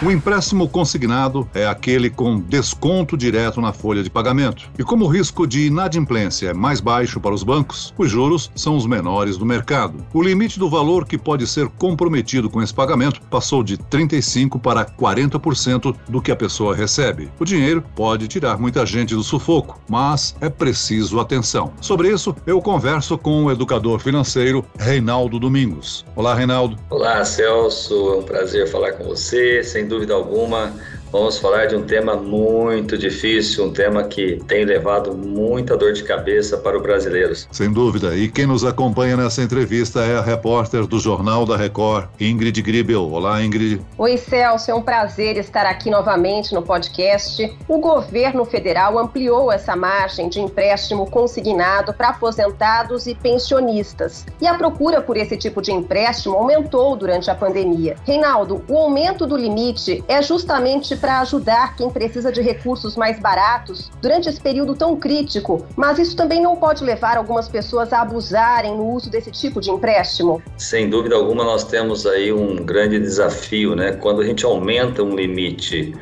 O empréstimo consignado é aquele com desconto direto na folha de pagamento. E como o risco de inadimplência é mais baixo para os bancos, os juros são os menores do mercado. O limite do valor que pode ser comprometido com esse pagamento passou de 35% para 40% do que a pessoa recebe. O dinheiro pode tirar muita gente do sufoco, mas é preciso atenção. Sobre isso, eu converso com o educador financeiro Reinaldo Domingos. Olá, Reinaldo. Olá, Celso. É um prazer falar com você. Sem dúvida alguma, vamos falar de um tema muito difícil, um tema que tem levado muita dor de cabeça para os brasileiros. Sem dúvida. E quem nos acompanha nessa entrevista é a repórter do Jornal da Record, Ingrid Gribel. Olá, Ingrid. Oi, Celso. É um prazer estar aqui novamente no podcast. O governo federal ampliou essa margem de empréstimo consignado para aposentados e pensionistas. E a procura por esse tipo de empréstimo aumentou durante a pandemia. Reinaldo, o aumento do limite é justamente para ajudar quem precisa de recursos mais baratos durante esse período tão crítico, mas isso também não pode levar algumas pessoas a abusarem no uso desse tipo de empréstimo? Sem dúvida alguma, nós temos aí um grande desafio, né? Quando a gente aumenta um limite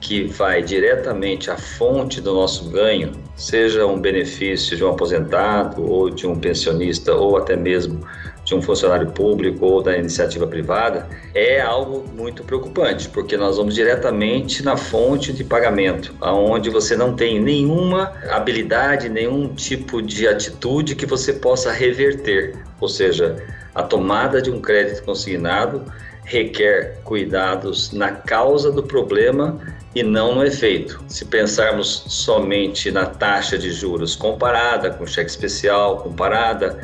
que vai diretamente à fonte do nosso ganho, seja um benefício de um aposentado ou de um pensionista ou até mesmo de um funcionário público ou da iniciativa privada, é algo muito preocupante, porque nós vamos diretamente na fonte de pagamento, aonde você não tem nenhuma habilidade, nenhum tipo de atitude que você possa reverter, ou seja, a tomada de um crédito consignado requer cuidados na causa do problema e não no efeito. Se pensarmos somente na taxa de juros comparada com cheque especial, comparada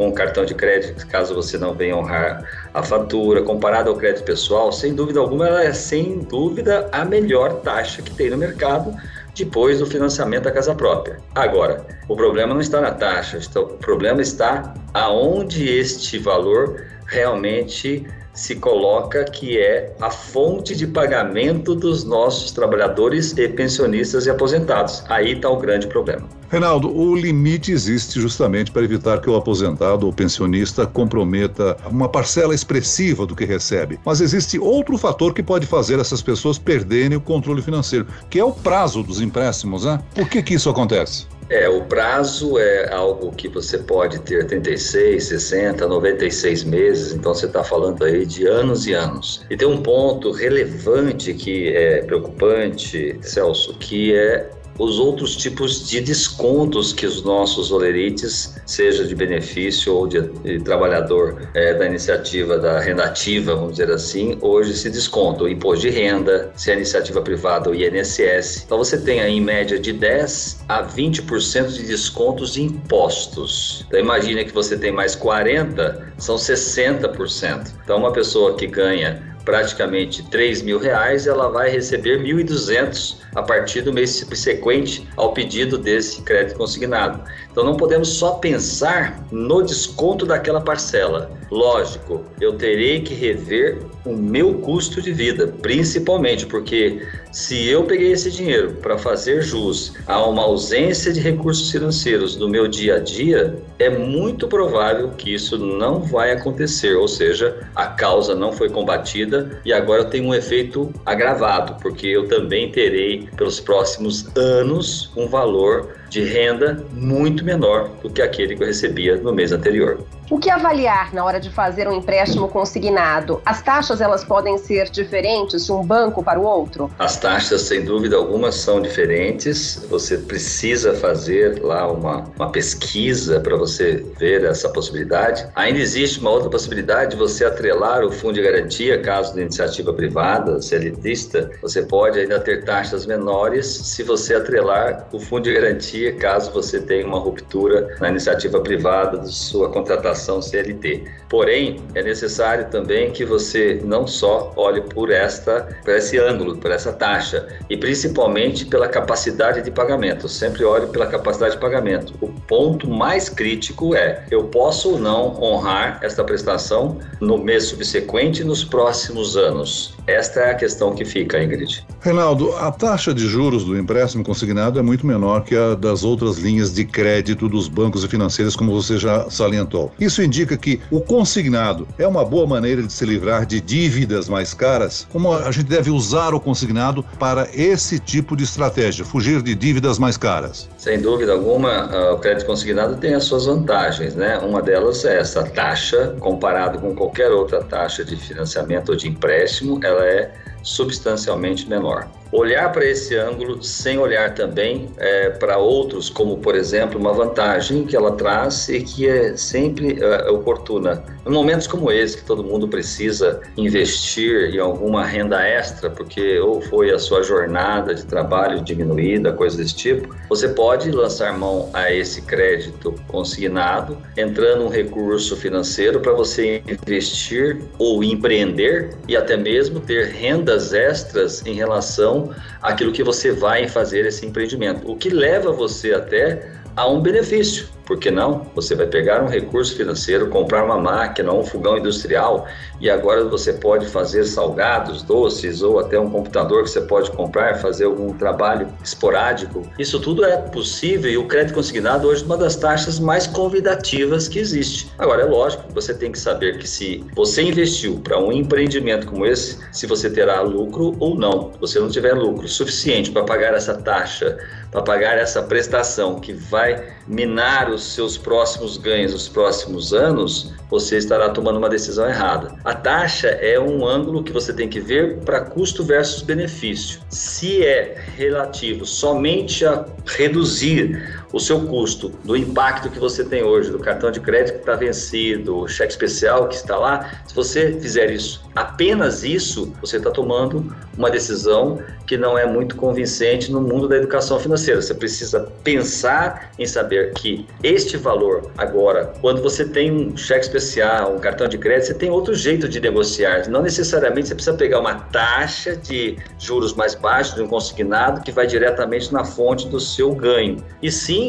com cartão de crédito, caso você não venha honrar a fatura, comparada ao crédito pessoal, sem dúvida alguma, ela é sem dúvida a melhor taxa que tem no mercado depois do financiamento da casa própria. Agora, o problema não está na taxa, o problema está aonde este valor realmente se coloca que é a fonte de pagamento dos nossos trabalhadores e pensionistas e aposentados. Aí está o grande problema. Reinaldo, o limite existe justamente para evitar que o aposentado ou pensionista comprometa uma parcela expressiva do que recebe. Mas existe outro fator que pode fazer essas pessoas perderem o controle financeiro, que é o prazo dos empréstimos, né? Por que, que isso acontece? É, o prazo é algo que você pode ter 36, 60, 96 meses, então você está falando aí de anos e anos. E tem um ponto relevante que é preocupante, Celso, que é os outros tipos de descontos que os nossos olerites, seja de benefício ou de, de trabalhador é, da iniciativa da renda ativa, vamos dizer assim, hoje se descontam. Imposto de renda, se é iniciativa privada, o INSS. Então você tem aí em média de 10 a 20% de descontos de impostos. Então imagine que você tem mais 40, são 60%. Então uma pessoa que ganha praticamente 3 mil reais, ela vai receber 1.200 a partir do mês subsequente ao pedido desse crédito consignado. Então não podemos só pensar no desconto daquela parcela. Lógico, eu terei que rever o meu custo de vida, principalmente porque se eu peguei esse dinheiro para fazer jus a uma ausência de recursos financeiros no meu dia a dia, é muito provável que isso não vai acontecer, ou seja, a causa não foi combatida e agora tem um efeito agravado, porque eu também terei pelos próximos anos um valor de renda muito menor do que aquele que eu recebia no mês anterior. O que avaliar na hora de fazer um empréstimo consignado? As taxas elas podem ser diferentes de um banco para o outro? As taxas, sem dúvida alguma, são diferentes. Você precisa fazer lá uma, uma pesquisa para você ver essa possibilidade. Ainda existe uma outra possibilidade de você atrelar o fundo de garantia, caso de iniciativa privada, CLTista. Você pode ainda ter taxas menores se você atrelar o fundo de garantia, caso você tenha uma ruptura na iniciativa privada de sua contratação CLT. Porém, é necessário também que você não só olhe por esta, por esse ângulo, por essa taxa, e principalmente pela capacidade de pagamento. Sempre olhe pela capacidade de pagamento. O ponto mais crítico é: eu posso ou não honrar esta prestação no mês subsequente e nos próximos anos. Esta é a questão que fica, Ingrid. Reinaldo, a taxa de juros do empréstimo consignado é muito menor que a das outras linhas de crédito dos bancos e financeiras, como você já salientou. Isso indica que o consignado é uma boa maneira de se livrar de dívidas mais caras? Como a gente deve usar o consignado para esse tipo de estratégia, fugir de dívidas mais caras? Sem dúvida alguma, ah, o crédito consignado tem as suas vantagens, né? Uma delas é essa taxa, comparado com qualquer outra taxa de financiamento ou de empréstimo, ela é substancialmente menor olhar para esse ângulo sem olhar também é, para outros, como por exemplo uma vantagem que ela traz e que é sempre é, oportuna. Em momentos como esse, que todo mundo precisa investir em alguma renda extra, porque ou foi a sua jornada de trabalho diminuída, coisa desse tipo, você pode lançar mão a esse crédito consignado, entrando um recurso financeiro para você investir ou empreender e até mesmo ter rendas extras em relação aquilo que você vai fazer esse empreendimento, o que leva você até a um benefício. Por que não? Você vai pegar um recurso financeiro, comprar uma máquina, um fogão industrial e agora você pode fazer salgados, doces ou até um computador que você pode comprar, fazer algum trabalho esporádico. Isso tudo é possível e o crédito consignado hoje é uma das taxas mais convidativas que existe. Agora é lógico, você tem que saber que se você investiu para um empreendimento como esse, se você terá lucro ou não. Se você não tiver lucro suficiente para pagar essa taxa, para pagar essa prestação que vai minar os seus próximos ganhos nos próximos anos, você estará tomando uma decisão errada. A taxa é um ângulo que você tem que ver para custo versus benefício. Se é relativo somente a reduzir o seu custo do impacto que você tem hoje, do cartão de crédito que está vencido, o cheque especial que está lá, se você fizer isso, apenas isso, você está tomando uma decisão que não é muito convincente no mundo da educação financeira. Você precisa pensar em saber que este valor, agora, quando você tem um cheque especial, um cartão de crédito, você tem outro jeito de negociar. Não necessariamente você precisa pegar uma taxa de juros mais baixos de um consignado que vai diretamente na fonte do seu ganho. E sim,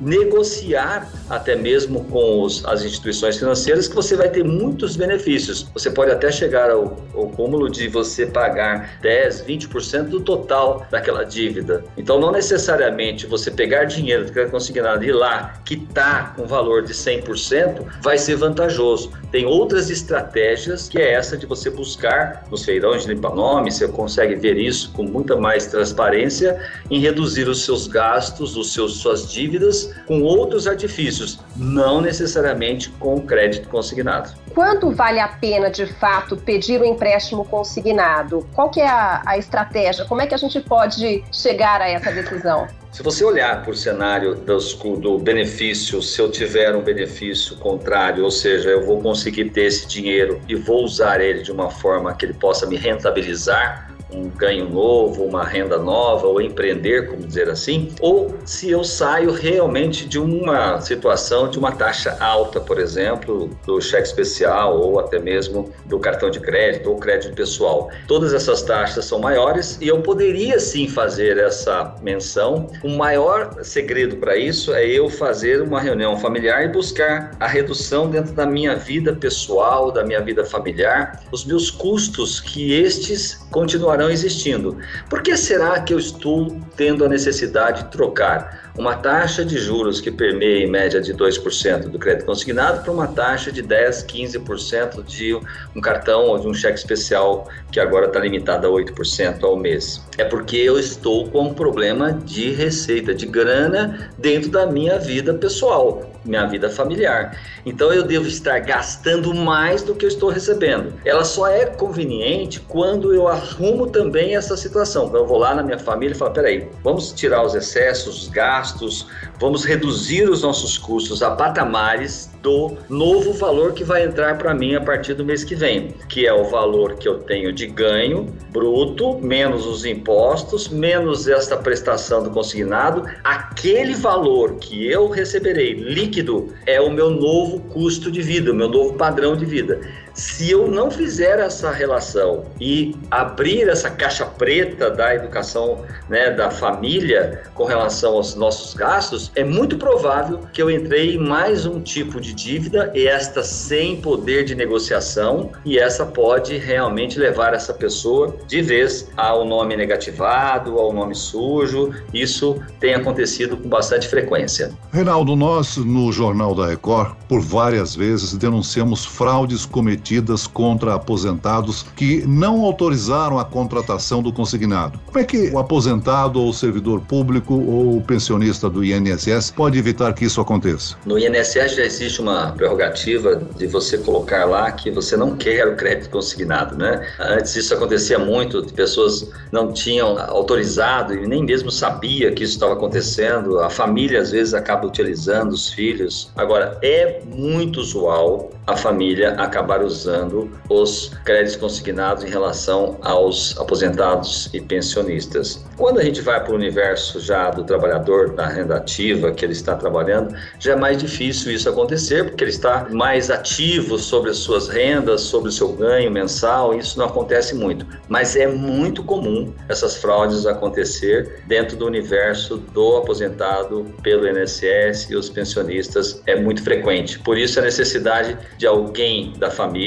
negociar até mesmo com os, as instituições financeiras que você vai ter muitos benefícios. Você pode até chegar ao, ao cúmulo de você pagar 10, 20% do total daquela dívida. Então, não necessariamente você pegar dinheiro do crédito consignado e ir lá, quitar com valor de 100%, vai ser vantajoso. Tem outras estratégias, que é essa de você buscar nos feirões de limpa-nome, você consegue ver isso com muita mais transparência, em reduzir os seus gastos, os seus, suas dívidas com outros artifícios, não necessariamente com crédito consignado. Quanto vale a pena, de fato, pedir o um empréstimo consignado? Qual que é a, a estratégia? Como é que a gente pode chegar a essa decisão? Se você olhar por cenário dos, do benefício, se eu tiver um benefício contrário, ou seja, eu vou conseguir ter esse dinheiro e vou usar ele de uma forma que ele possa me rentabilizar, um ganho novo, uma renda nova, ou empreender, como dizer assim, ou se eu saio realmente de uma situação de uma taxa alta, por exemplo, do cheque especial ou até mesmo do cartão de crédito ou crédito pessoal. Todas essas taxas são maiores e eu poderia sim fazer essa menção. O maior segredo para isso é eu fazer uma reunião familiar e buscar a redução dentro da minha vida pessoal, da minha vida familiar, os meus custos que estes continuarão continuarão existindo. Por que será que eu estou tendo a necessidade de trocar uma taxa de juros que permeia em média de 2% do crédito consignado para uma taxa de 10, 15% de um cartão ou de um cheque especial que agora está limitado a 8% ao mês? É porque eu estou com um problema de receita, de grana dentro da minha vida pessoal minha vida familiar. Então eu devo estar gastando mais do que eu estou recebendo. Ela só é conveniente quando eu arrumo também essa situação. Eu vou lá na minha família e falo: peraí, vamos tirar os excessos, os gastos, vamos reduzir os nossos custos a patamares do novo valor que vai entrar para mim a partir do mês que vem, que é o valor que eu tenho de ganho bruto, menos os impostos, menos esta prestação do consignado, aquele valor que eu receberei líquido é o meu novo custo de vida, o meu novo padrão de vida. Se eu não fizer essa relação e abrir essa caixa preta da educação, né, da família com relação aos nossos gastos, é muito provável que eu entrei em mais um tipo de dívida e esta sem poder de negociação e essa pode realmente levar essa pessoa de vez ao nome negativado, ao nome sujo. Isso tem acontecido com bastante frequência. Reinaldo, nós no Jornal da Record, por várias vezes denunciamos fraudes cometidas cometidas contra aposentados que não autorizaram a contratação do consignado. Como é que o aposentado ou servidor público ou pensionista do INSS pode evitar que isso aconteça? No INSS já existe uma prerrogativa de você colocar lá que você não quer o crédito consignado, né? Antes isso acontecia muito, pessoas não tinham autorizado e nem mesmo sabia que isso estava acontecendo. A família às vezes acaba utilizando os filhos. Agora é muito usual a família acabar usando os créditos consignados em relação aos aposentados e pensionistas. Quando a gente vai para o universo já do trabalhador, da renda ativa, que ele está trabalhando, já é mais difícil isso acontecer, porque ele está mais ativo sobre as suas rendas, sobre o seu ganho mensal, isso não acontece muito. Mas é muito comum essas fraudes acontecer dentro do universo do aposentado pelo INSS e os pensionistas, é muito frequente. Por isso a necessidade de alguém da família,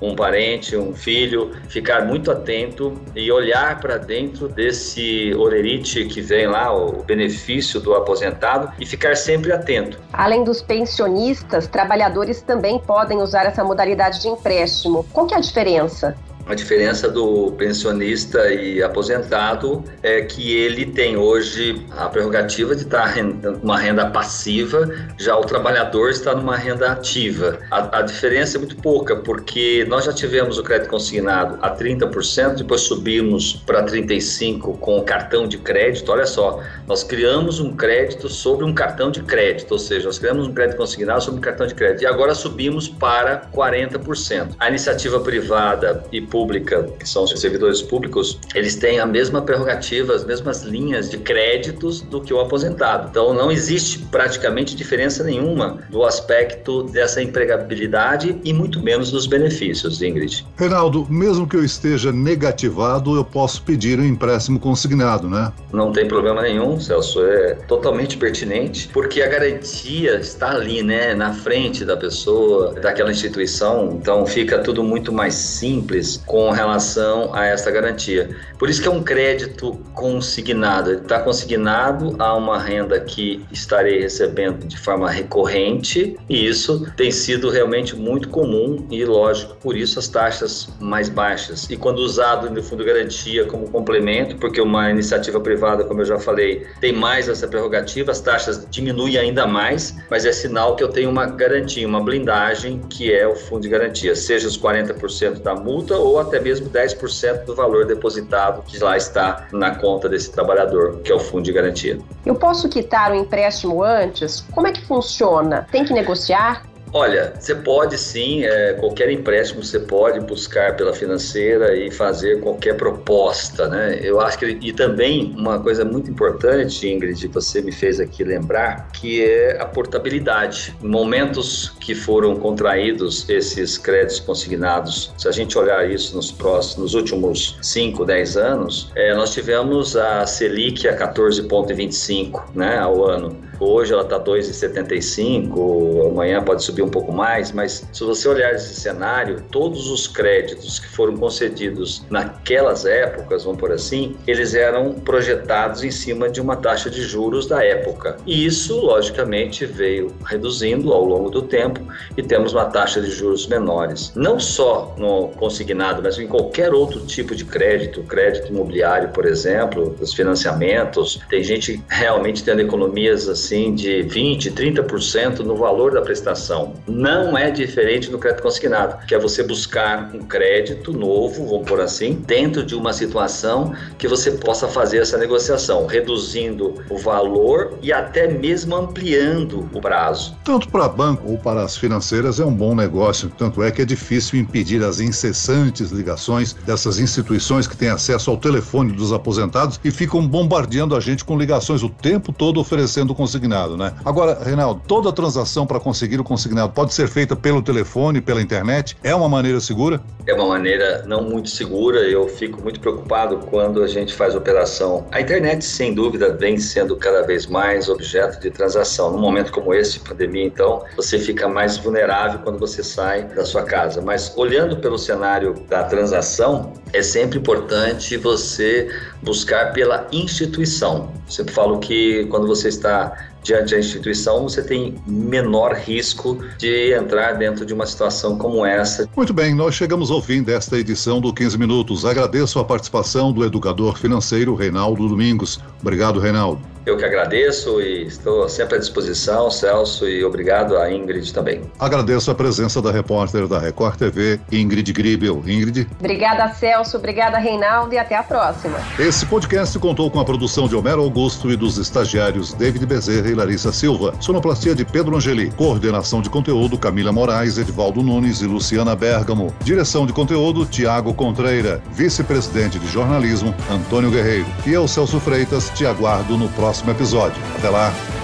um parente, um filho, ficar muito atento e olhar para dentro desse orerite que vem lá, o benefício do aposentado, e ficar sempre atento. Além dos pensionistas, trabalhadores também podem usar essa modalidade de empréstimo. Qual que é a diferença? A diferença do pensionista e aposentado é que ele tem hoje a prerrogativa de estar numa renda passiva, já o trabalhador está numa renda ativa. A, a diferença é muito pouca, porque nós já tivemos o crédito consignado a 30%, depois subimos para 35% com o cartão de crédito. Olha só, nós criamos um crédito sobre um cartão de crédito, ou seja, nós criamos um crédito consignado sobre um cartão de crédito e agora subimos para 40%. A iniciativa privada e pública, que são os servidores públicos, eles têm a mesma prerrogativa, as mesmas linhas de créditos do que o aposentado. Então não existe praticamente diferença nenhuma do aspecto dessa empregabilidade e muito menos dos benefícios, Ingrid. Reinaldo, mesmo que eu esteja negativado, eu posso pedir um empréstimo consignado, né? Não tem problema nenhum, Celso, é totalmente pertinente, porque a garantia está ali, né, na frente da pessoa, daquela instituição, então fica tudo muito mais simples com relação a essa garantia. Por isso que é um crédito consignado. Ele está consignado a uma renda que estarei recebendo de forma recorrente e isso tem sido realmente muito comum e lógico, por isso as taxas mais baixas. E quando usado no fundo de garantia como complemento, porque uma iniciativa privada, como eu já falei, tem mais essa prerrogativa, as taxas diminuem ainda mais, mas é sinal que eu tenho uma garantia, uma blindagem que é o fundo de garantia, seja os 40% da multa ou ou até mesmo 10% do valor depositado que lá está na conta desse trabalhador, que é o fundo de garantia. Eu posso quitar o empréstimo antes? Como é que funciona? Tem que negociar? Olha, você pode sim, é, qualquer empréstimo você pode buscar pela financeira e fazer qualquer proposta, né? Eu acho que e também uma coisa muito importante, Ingrid, você me fez aqui lembrar, que é a portabilidade. Em momentos que foram contraídos esses créditos consignados, se a gente olhar isso nos próximos, nos últimos 5, 10 anos, é, nós tivemos a Selic a 14,25, né, ao ano. Hoje ela está 2,75, amanhã pode subir um pouco mais, mas se você olhar esse cenário, todos os créditos que foram concedidos naquelas épocas, vamos por assim, eles eram projetados em cima de uma taxa de juros da época. E isso, logicamente, veio reduzindo ao longo do tempo e temos uma taxa de juros menores. Não só no consignado, mas em qualquer outro tipo de crédito, crédito imobiliário, por exemplo, os financiamentos, tem gente realmente tendo economias assim de 20, 30% no valor da prestação. Não é diferente no crédito consignado, que é você buscar um crédito novo, vamos por assim, dentro de uma situação que você possa fazer essa negociação, reduzindo o valor e até mesmo ampliando o prazo. Tanto para banco ou para as financeiras é um bom negócio, tanto é que é difícil impedir as incessantes ligações dessas instituições que têm acesso ao telefone dos aposentados e ficam bombardeando a gente com ligações o tempo todo oferecendo o consignado, né? Agora, Reinaldo, toda transação para conseguir o consignado pode ser feita pelo telefone, pela internet? É uma maneira segura? É uma maneira não muito segura. Eu fico muito preocupado quando a gente faz operação. A internet, sem dúvida, vem sendo cada vez mais objeto de transação. Num momento como esse, pandemia, então, você fica mais vulnerável quando você sai da sua casa. Mas olhando pelo cenário da transação, é sempre importante você buscar pela instituição. Sempre falo que quando você está diante da instituição, você tem menor risco de entrar dentro de uma situação como essa. Muito bem, nós chegamos ao fim desta edição do 15 Minutos. Agradeço a participação do educador financeiro Reinaldo Domingos. Obrigado, Reinaldo. Eu que agradeço e estou sempre à disposição, Celso, e obrigado a Ingrid também. Agradeço a presença da repórter da Record TV, Ingrid Gribel. Ingrid. Obrigada, Celso. Obrigada, Reinaldo, e até a próxima. Esse podcast contou com a produção de Homero Augusto e dos estagiários David Bezerra e Larissa Silva. Sonoplastia de Pedro Angeli. Coordenação de conteúdo Camila Moraes, Edvaldo Nunes e Luciana Bergamo. Direção de conteúdo Tiago Contreira. Vice-presidente de jornalismo Antônio Guerreiro. E eu, Celso Freitas, te aguardo no próximo próximo episódio. Até lá!